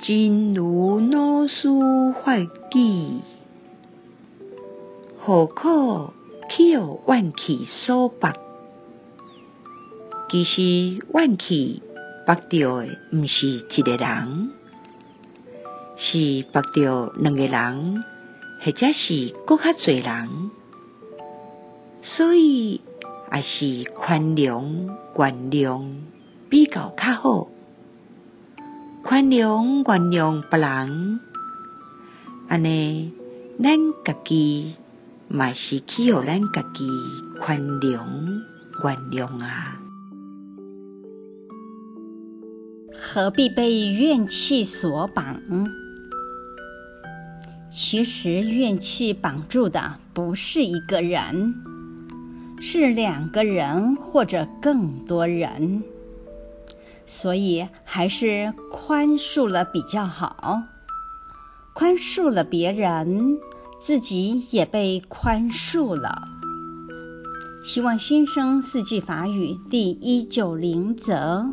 真如老师法语，何苦去予怨气所白？其实怨气白着的，毋是一个人，是白着两个人，或者是阁较侪人。所以，还是宽容、原谅比较较好。宽容、原谅别人，安尼，咱家己嘛是去予咱家己宽容、原谅啊。何必被怨气所绑？其实，怨气绑住的不是一个人，是两个人或者更多人。所以还是宽恕了比较好，宽恕了别人，自己也被宽恕了。希望新生四季法语第一九零则。